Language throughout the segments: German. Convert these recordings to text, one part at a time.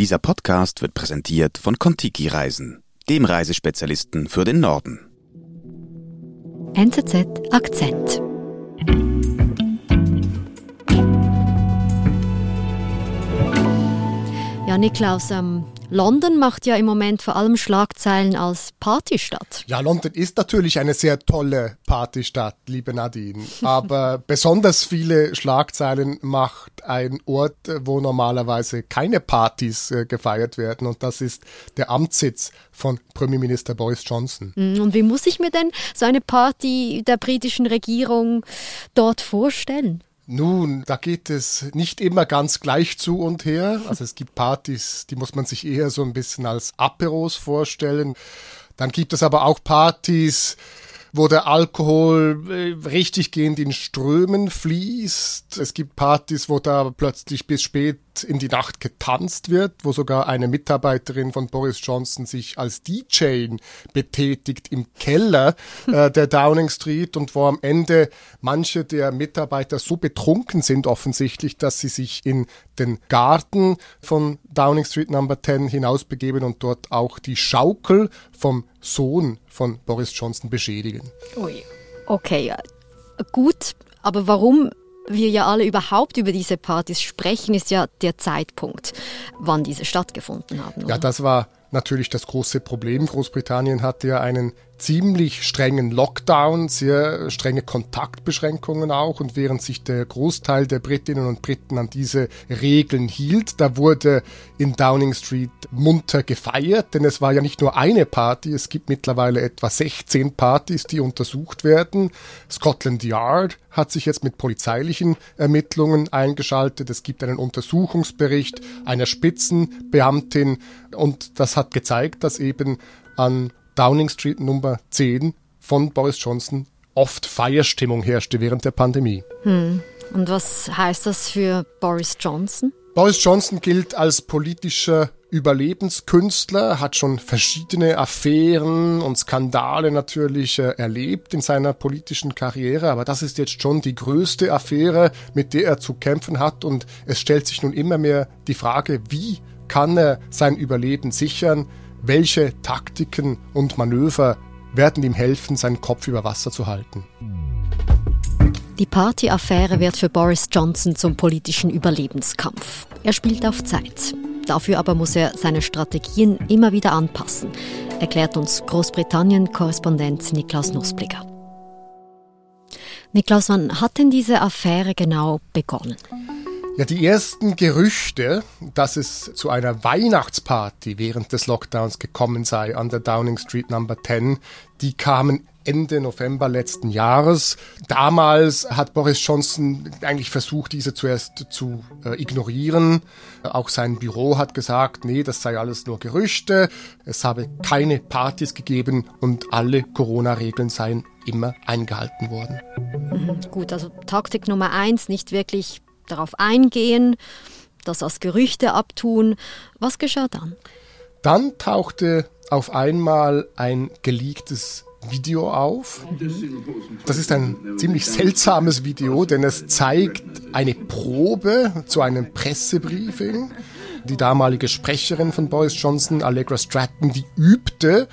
Dieser Podcast wird präsentiert von Kontiki Reisen, dem Reisespezialisten für den Norden. NZZ Akzent. Ja, Niklaus, ähm, London macht ja im Moment vor allem Schlagzeilen als Partystadt. Ja, London ist natürlich eine sehr tolle Partystadt, liebe Nadine. Aber besonders viele Schlagzeilen macht ein Ort, wo normalerweise keine Partys äh, gefeiert werden. Und das ist der Amtssitz von Premierminister Boris Johnson. Mm, und wie muss ich mir denn so eine Party der britischen Regierung dort vorstellen? Nun, da geht es nicht immer ganz gleich zu und her. Also es gibt Partys, die muss man sich eher so ein bisschen als Aperos vorstellen. Dann gibt es aber auch Partys, wo der Alkohol äh, richtig gehend in Strömen fließt. Es gibt Partys, wo da plötzlich bis spät in die Nacht getanzt wird, wo sogar eine Mitarbeiterin von Boris Johnson sich als DJ betätigt im Keller äh, der Downing Street und wo am Ende manche der Mitarbeiter so betrunken sind offensichtlich, dass sie sich in den Garten von Downing Street Number 10 hinausbegeben und dort auch die Schaukel vom Sohn von Boris Johnson beschädigen. Ui. Okay, gut, aber warum wir ja alle überhaupt über diese Partys sprechen, ist ja der Zeitpunkt, wann diese stattgefunden haben. Oder? Ja, das war natürlich das große Problem. Großbritannien hatte ja einen ziemlich strengen Lockdown, sehr strenge Kontaktbeschränkungen auch. Und während sich der Großteil der Britinnen und Briten an diese Regeln hielt, da wurde in Downing Street munter gefeiert, denn es war ja nicht nur eine Party, es gibt mittlerweile etwa 16 Partys, die untersucht werden. Scotland Yard hat sich jetzt mit polizeilichen Ermittlungen eingeschaltet. Es gibt einen Untersuchungsbericht einer Spitzenbeamtin und das hat gezeigt, dass eben an Downing Street Nummer 10 von Boris Johnson oft Feierstimmung herrschte während der Pandemie. Hm. Und was heißt das für Boris Johnson? Boris Johnson gilt als politischer Überlebenskünstler, hat schon verschiedene Affären und Skandale natürlich äh, erlebt in seiner politischen Karriere, aber das ist jetzt schon die größte Affäre, mit der er zu kämpfen hat und es stellt sich nun immer mehr die Frage, wie kann er sein Überleben sichern? Welche Taktiken und Manöver werden ihm helfen, seinen Kopf über Wasser zu halten? Die Partyaffäre wird für Boris Johnson zum politischen Überlebenskampf. Er spielt auf Zeit. Dafür aber muss er seine Strategien immer wieder anpassen, erklärt uns Großbritannien-Korrespondent Niklaus Nussblicker. Niklaus, wann hat denn diese Affäre genau begonnen? Ja, die ersten Gerüchte, dass es zu einer Weihnachtsparty während des Lockdowns gekommen sei an der Downing Street Number 10, die kamen Ende November letzten Jahres. Damals hat Boris Johnson eigentlich versucht, diese zuerst zu äh, ignorieren. Auch sein Büro hat gesagt, nee, das sei alles nur Gerüchte. Es habe keine Partys gegeben und alle Corona-Regeln seien immer eingehalten worden. Mhm, gut, also Taktik Nummer eins, nicht wirklich darauf eingehen, das als Gerüchte abtun. Was geschah dann? Dann tauchte auf einmal ein geleaktes Video auf. Das ist ein ziemlich seltsames Video, denn es zeigt eine Probe zu einem Pressebriefing. Die damalige Sprecherin von Boris Johnson, Allegra Stratton, die übte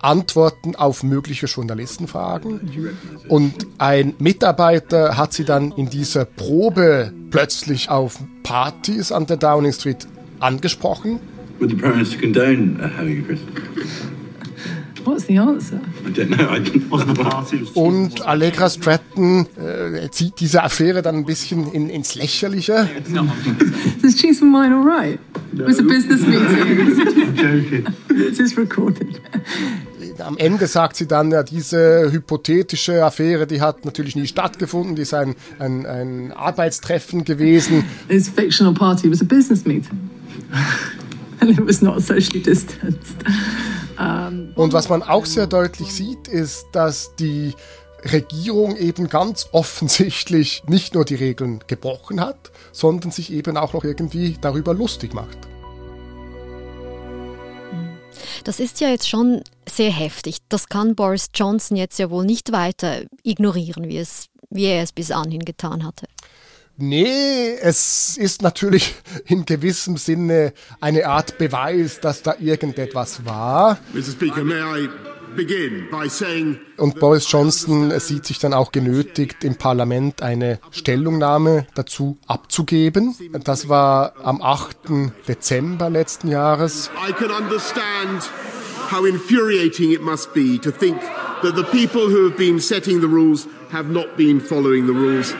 Antworten auf mögliche Journalistenfragen. Und ein Mitarbeiter hat sie dann in dieser Probe plötzlich auf Partys an der Downing Street angesprochen. Would the Prime Minister condone uh, having a Christmas? What's the answer? I don't know. I didn't. Und Allegra Stratton äh, zieht diese Affäre dann ein bisschen in, ins Lächerliche. Is Cheese for mine all right? It was a business meeting. I'm joking. This is recorded am Ende sagt sie dann, ja, diese hypothetische Affäre, die hat natürlich nie stattgefunden, die ist ein, ein, ein Arbeitstreffen gewesen. This fictional party was a business meeting. And it was not socially distanced. Um, Und was man auch sehr deutlich sieht, ist, dass die Regierung eben ganz offensichtlich nicht nur die Regeln gebrochen hat, sondern sich eben auch noch irgendwie darüber lustig macht. Das ist ja jetzt schon sehr heftig. Das kann Boris Johnson jetzt ja wohl nicht weiter ignorieren, wie, es, wie er es bis anhin getan hatte. Nee, es ist natürlich in gewissem Sinne eine Art Beweis, dass da irgendetwas war. Mr. Speaker, may I und Boris Johnson sieht sich dann auch genötigt, im Parlament eine Stellungnahme dazu abzugeben. Das war am 8. Dezember letzten Jahres. I can understand how infuriating it must be to think that the people who have been setting the rules have not been following the rules.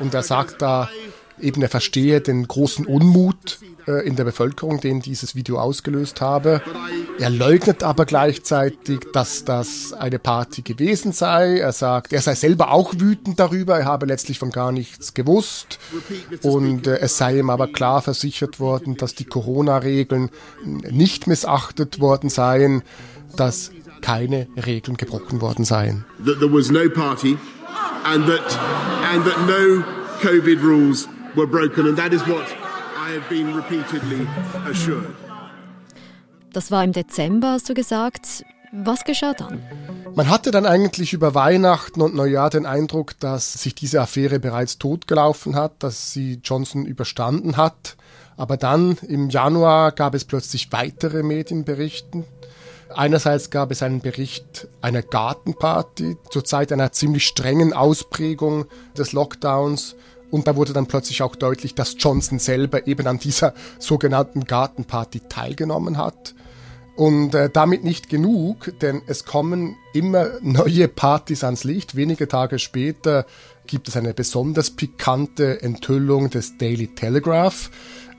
Und er sagt da er verstehe den großen Unmut äh, in der Bevölkerung, den dieses Video ausgelöst habe. Er leugnet aber gleichzeitig, dass das eine Party gewesen sei. Er sagt, er sei selber auch wütend darüber, er habe letztlich von gar nichts gewusst. Und äh, es sei ihm aber klar versichert worden, dass die Corona-Regeln nicht missachtet worden seien, dass keine Regeln gebrochen worden seien. That there was no party and that, and that no COVID rules were broken and that is what das war im Dezember, hast du gesagt. Was geschah dann? Man hatte dann eigentlich über Weihnachten und Neujahr den Eindruck, dass sich diese Affäre bereits totgelaufen hat, dass sie Johnson überstanden hat. Aber dann im Januar gab es plötzlich weitere Medienberichte. Einerseits gab es einen Bericht einer Gartenparty zur Zeit einer ziemlich strengen Ausprägung des Lockdowns und da wurde dann plötzlich auch deutlich, dass Johnson selber eben an dieser sogenannten Gartenparty teilgenommen hat. Und äh, damit nicht genug, denn es kommen immer neue Partys ans Licht. Wenige Tage später gibt es eine besonders pikante Enthüllung des Daily Telegraph.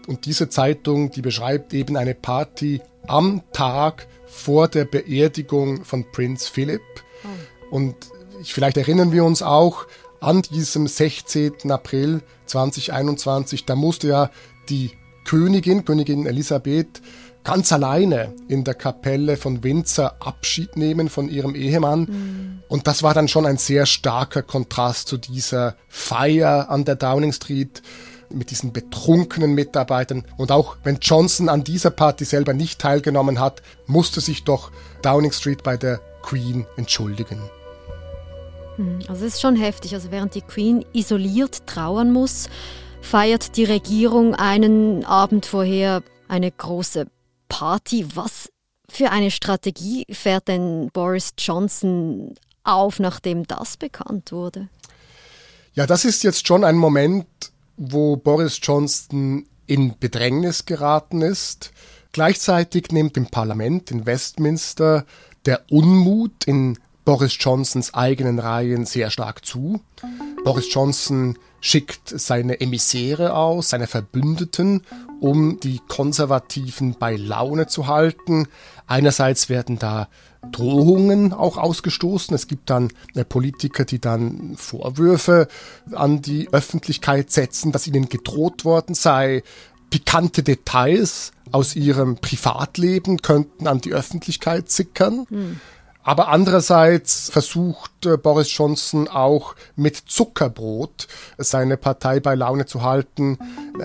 Und diese Zeitung, die beschreibt eben eine Party am Tag vor der Beerdigung von Prinz Philip. Oh. Und vielleicht erinnern wir uns auch, an diesem 16. April 2021, da musste ja die Königin, Königin Elisabeth, ganz alleine in der Kapelle von Windsor Abschied nehmen von ihrem Ehemann. Mhm. Und das war dann schon ein sehr starker Kontrast zu dieser Feier an der Downing Street mit diesen betrunkenen Mitarbeitern. Und auch wenn Johnson an dieser Party selber nicht teilgenommen hat, musste sich doch Downing Street bei der Queen entschuldigen. Hm, also es ist schon heftig. Also während die Queen isoliert trauern muss, feiert die Regierung einen Abend vorher eine große Party. Was für eine Strategie fährt denn Boris Johnson auf, nachdem das bekannt wurde? Ja, das ist jetzt schon ein Moment, wo Boris Johnson in Bedrängnis geraten ist. Gleichzeitig nimmt im Parlament in Westminster der Unmut in Boris Johnsons eigenen Reihen sehr stark zu. Boris Johnson schickt seine Emissäre aus, seine Verbündeten, um die Konservativen bei Laune zu halten. Einerseits werden da Drohungen auch ausgestoßen. Es gibt dann äh, Politiker, die dann Vorwürfe an die Öffentlichkeit setzen, dass ihnen gedroht worden sei. Pikante Details aus ihrem Privatleben könnten an die Öffentlichkeit sickern. Hm. Aber andererseits versucht äh, Boris Johnson auch mit Zuckerbrot seine Partei bei Laune zu halten.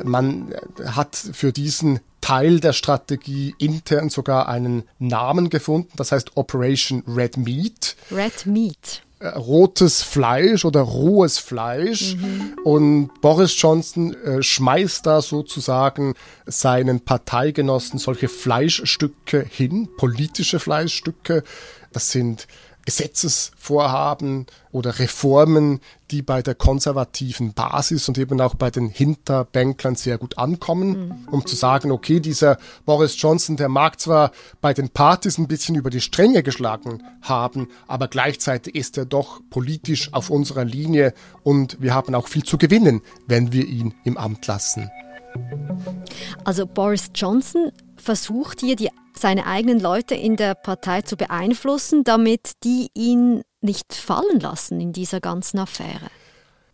Man äh, hat für diesen Teil der Strategie intern sogar einen Namen gefunden, das heißt Operation Red Meat. Red Meat äh, rotes Fleisch oder rohes Fleisch. Mhm. Und Boris Johnson äh, schmeißt da sozusagen seinen Parteigenossen solche Fleischstücke hin, politische Fleischstücke, das sind Gesetzesvorhaben oder Reformen, die bei der konservativen Basis und eben auch bei den Hinterbänklern sehr gut ankommen, mhm. um zu sagen, okay, dieser Boris Johnson, der mag zwar bei den Partys ein bisschen über die Stränge geschlagen haben, aber gleichzeitig ist er doch politisch auf unserer Linie und wir haben auch viel zu gewinnen, wenn wir ihn im Amt lassen. Also Boris Johnson versucht hier die seine eigenen Leute in der Partei zu beeinflussen, damit die ihn nicht fallen lassen in dieser ganzen Affäre.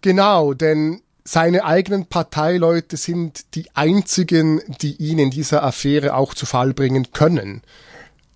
Genau, denn seine eigenen Parteileute sind die einzigen, die ihn in dieser Affäre auch zu Fall bringen können.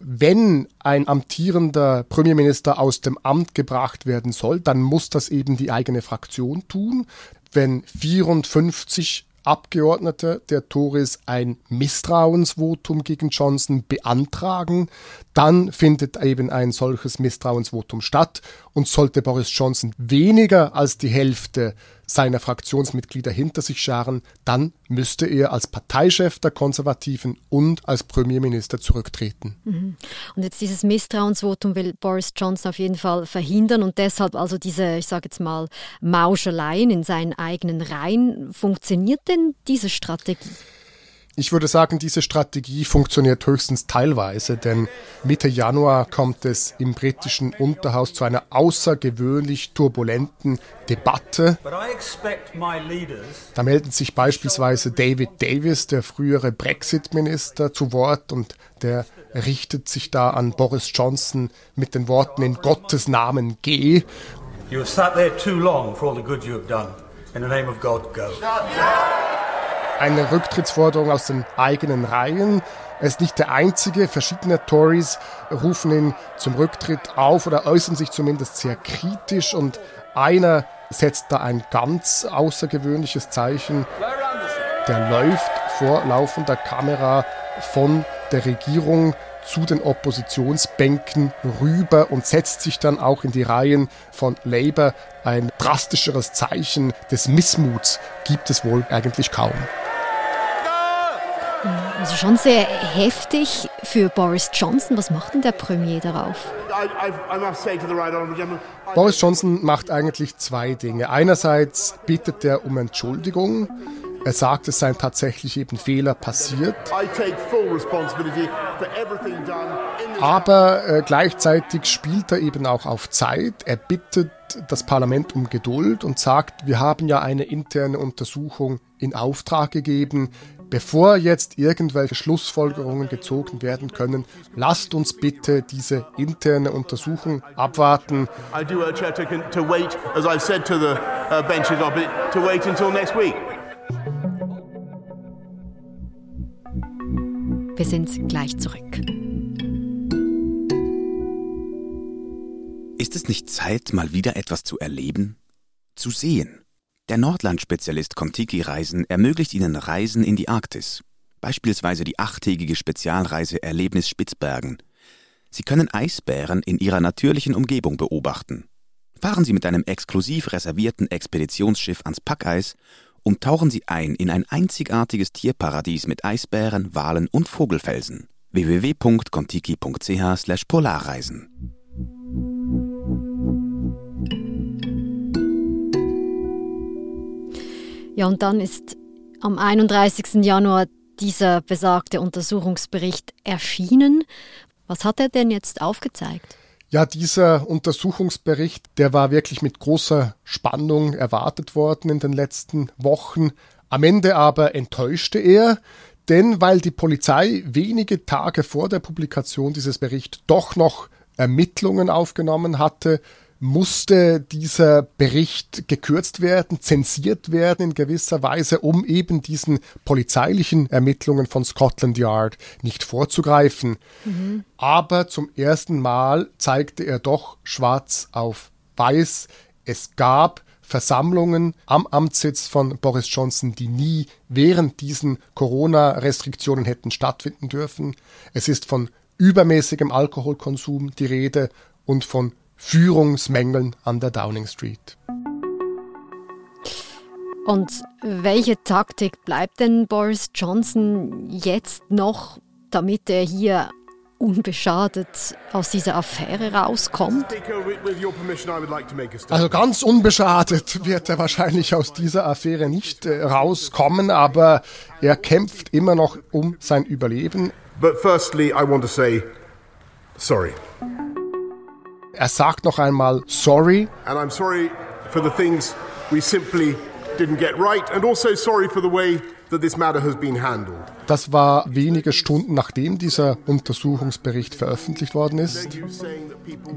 Wenn ein amtierender Premierminister aus dem Amt gebracht werden soll, dann muss das eben die eigene Fraktion tun. Wenn 54 Abgeordnete der Tories ein Misstrauensvotum gegen Johnson beantragen, dann findet eben ein solches Misstrauensvotum statt. Und sollte Boris Johnson weniger als die Hälfte seiner Fraktionsmitglieder hinter sich scharen, dann müsste er als Parteichef der Konservativen und als Premierminister zurücktreten. Mhm. Und jetzt dieses Misstrauensvotum will Boris Johnson auf jeden Fall verhindern und deshalb also diese, ich sage jetzt mal, Mauscheleien in seinen eigenen Reihen. Funktioniert denn diese Strategie? Ich würde sagen, diese Strategie funktioniert höchstens teilweise, denn Mitte Januar kommt es im britischen Unterhaus zu einer außergewöhnlich turbulenten Debatte. Da melden sich beispielsweise David Davis, der frühere Brexit-Minister, zu Wort und der richtet sich da an Boris Johnson mit den Worten in Gottes Namen geh. You have sat there too long for all the good you have done. In the name of God, go eine Rücktrittsforderung aus den eigenen Reihen. Er ist nicht der einzige. Verschiedene Tories rufen ihn zum Rücktritt auf oder äußern sich zumindest sehr kritisch und einer setzt da ein ganz außergewöhnliches Zeichen. Der läuft vor laufender Kamera von der Regierung zu den Oppositionsbänken rüber und setzt sich dann auch in die Reihen von Labour. Ein drastischeres Zeichen des Missmuts gibt es wohl eigentlich kaum. Also schon sehr heftig für Boris Johnson. Was macht denn der Premier darauf? Boris Johnson macht eigentlich zwei Dinge. Einerseits bittet er um Entschuldigung. Er sagt, es seien tatsächlich eben Fehler passiert. Aber äh, gleichzeitig spielt er eben auch auf Zeit. Er bittet das Parlament um Geduld und sagt, wir haben ja eine interne Untersuchung in Auftrag gegeben. Bevor jetzt irgendwelche Schlussfolgerungen gezogen werden können, lasst uns bitte diese interne Untersuchung abwarten. I do urge her to, to wait, as I've said to the uh, benches of it, to wait until next week. Wir sind gleich zurück. Ist es nicht Zeit, mal wieder etwas zu erleben? Zu sehen? Der Nordland-Spezialist Contiki Reisen ermöglicht Ihnen Reisen in die Arktis, beispielsweise die achttägige Spezialreise Erlebnis Spitzbergen. Sie können Eisbären in ihrer natürlichen Umgebung beobachten. Fahren Sie mit einem exklusiv reservierten Expeditionsschiff ans Packeis und tauchen Sie ein in ein einzigartiges Tierparadies mit Eisbären, Walen und Vogelfelsen. www.contiki.ch/polarreisen Ja, und dann ist am 31. Januar dieser besagte Untersuchungsbericht erschienen. Was hat er denn jetzt aufgezeigt? Ja, dieser Untersuchungsbericht, der war wirklich mit großer Spannung erwartet worden in den letzten Wochen. Am Ende aber enttäuschte er, denn weil die Polizei wenige Tage vor der Publikation dieses Berichts doch noch Ermittlungen aufgenommen hatte, musste dieser Bericht gekürzt werden, zensiert werden in gewisser Weise, um eben diesen polizeilichen Ermittlungen von Scotland Yard nicht vorzugreifen. Mhm. Aber zum ersten Mal zeigte er doch schwarz auf weiß, es gab Versammlungen am Amtssitz von Boris Johnson, die nie während diesen Corona-Restriktionen hätten stattfinden dürfen. Es ist von übermäßigem Alkoholkonsum die Rede und von Führungsmängeln an der Downing Street. Und welche Taktik bleibt denn Boris Johnson jetzt noch, damit er hier unbeschadet aus dieser Affäre rauskommt? Also ganz unbeschadet wird er wahrscheinlich aus dieser Affäre nicht äh, rauskommen, aber er kämpft immer noch um sein Überleben. But firstly I want to say sorry. Er sagt noch einmal sorry. And I'm sorry for the things we simply didn't get right and also sorry for the way that this matter has been handled. Das war wenige Stunden nachdem dieser Untersuchungsbericht veröffentlicht worden ist.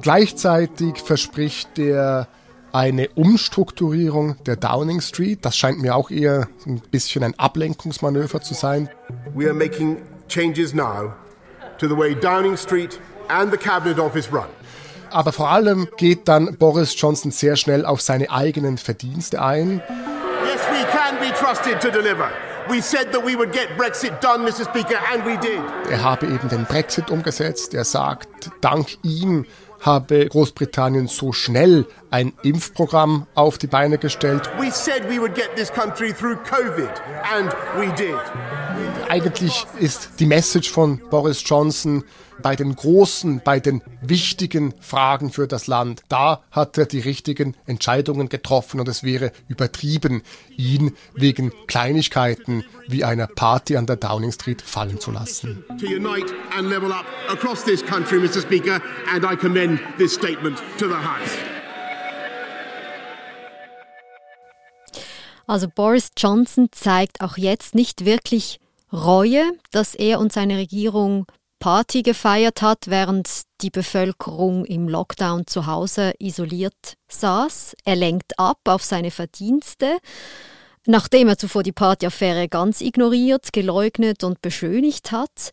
Gleichzeitig verspricht er eine Umstrukturierung der Downing Street. Das scheint mir auch eher ein bisschen ein Ablenkungsmanöver zu sein. We are making changes now to the way Downing Street and the Cabinet Office run. Aber vor allem geht dann Boris Johnson sehr schnell auf seine eigenen Verdienste ein. Yes, we can be trusted to deliver. We said that we would get Brexit done, Mr. Speaker, and we did. Er habe eben den Brexit umgesetzt. Er sagt, dank ihm habe Großbritannien so schnell ein Impfprogramm auf die Beine gestellt. We said we would get this country through COVID and we did. Eigentlich ist die Message von Boris Johnson bei den großen, bei den wichtigen Fragen für das Land, da hat er die richtigen Entscheidungen getroffen und es wäre übertrieben, ihn wegen Kleinigkeiten wie einer Party an der Downing Street fallen zu lassen. To unite and level up across this country, Mr. Speaker, and I commend this statement to the House. Also Boris Johnson zeigt auch jetzt nicht wirklich Reue, dass er und seine Regierung Party gefeiert hat, während die Bevölkerung im Lockdown zu Hause isoliert saß. Er lenkt ab auf seine Verdienste. Nachdem er zuvor die Partyaffäre ganz ignoriert, geleugnet und beschönigt hat,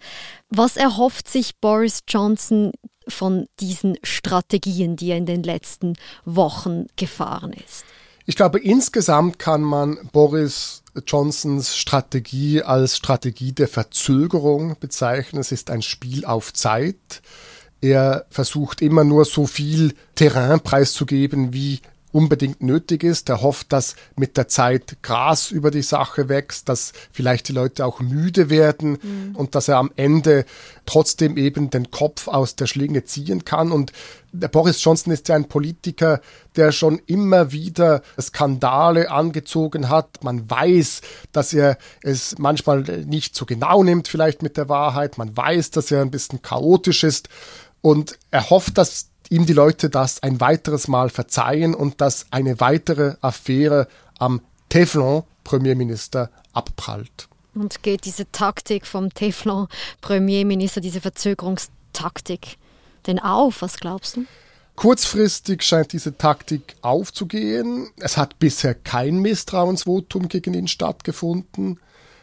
was erhofft sich Boris Johnson von diesen Strategien, die er in den letzten Wochen gefahren ist? Ich glaube, insgesamt kann man Boris Johnsons Strategie als Strategie der Verzögerung bezeichnen. Es ist ein Spiel auf Zeit. Er versucht immer nur so viel Terrain preiszugeben, wie unbedingt nötig ist. Er hofft, dass mit der Zeit Gras über die Sache wächst, dass vielleicht die Leute auch müde werden mhm. und dass er am Ende trotzdem eben den Kopf aus der Schlinge ziehen kann. Und der Boris Johnson ist ja ein Politiker, der schon immer wieder Skandale angezogen hat. Man weiß, dass er es manchmal nicht so genau nimmt, vielleicht mit der Wahrheit. Man weiß, dass er ein bisschen chaotisch ist. Und er hofft, dass ihm die Leute das ein weiteres Mal verzeihen und dass eine weitere Affäre am Teflon-Premierminister abprallt. Und geht diese Taktik vom Teflon-Premierminister, diese Verzögerungstaktik, denn auf? Was glaubst du? Kurzfristig scheint diese Taktik aufzugehen. Es hat bisher kein Misstrauensvotum gegen ihn stattgefunden.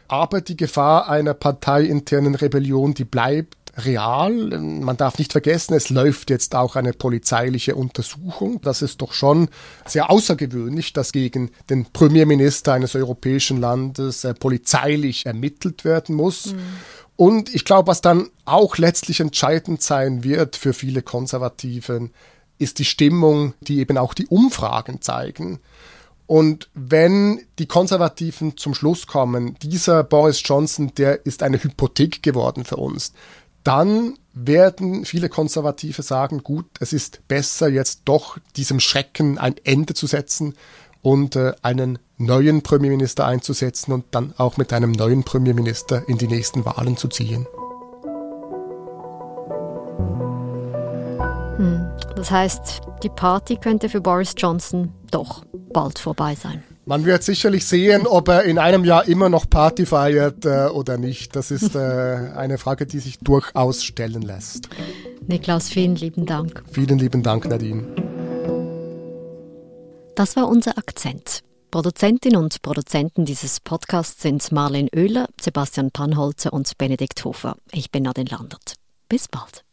Aber die Gefahr einer parteiinternen Rebellion, die bleibt real. Man darf nicht vergessen, es läuft jetzt auch eine polizeiliche Untersuchung. Das ist doch schon sehr außergewöhnlich, dass gegen den Premierminister eines europäischen Landes äh, polizeilich ermittelt werden muss. Mhm. Und ich glaube, was dann auch letztlich entscheidend sein wird für viele Konservativen, ist die Stimmung, die eben auch die Umfragen zeigen. Und wenn die Konservativen zum Schluss kommen, dieser Boris Johnson, der ist eine Hypothek geworden für uns, dann werden viele Konservative sagen, gut, es ist besser jetzt doch diesem Schrecken ein Ende zu setzen und äh, einen neuen Premierminister einzusetzen und dann auch mit einem neuen Premierminister in die nächsten Wahlen zu ziehen. Hm. Das heißt, die Party könnte für Boris Johnson doch bald vorbei sein. Man wird sicherlich sehen, ob er in einem Jahr immer noch Party feiert äh, oder nicht. Das ist äh, eine Frage, die sich durchaus stellen lässt. Niklaus, vielen lieben Dank. Vielen lieben Dank, Nadine. Das war unser Akzent. Produzentin und Produzenten dieses Podcasts sind Marlene Oehler, Sebastian Panholzer und Benedikt Hofer. Ich bin Nadine Landert. Bis bald.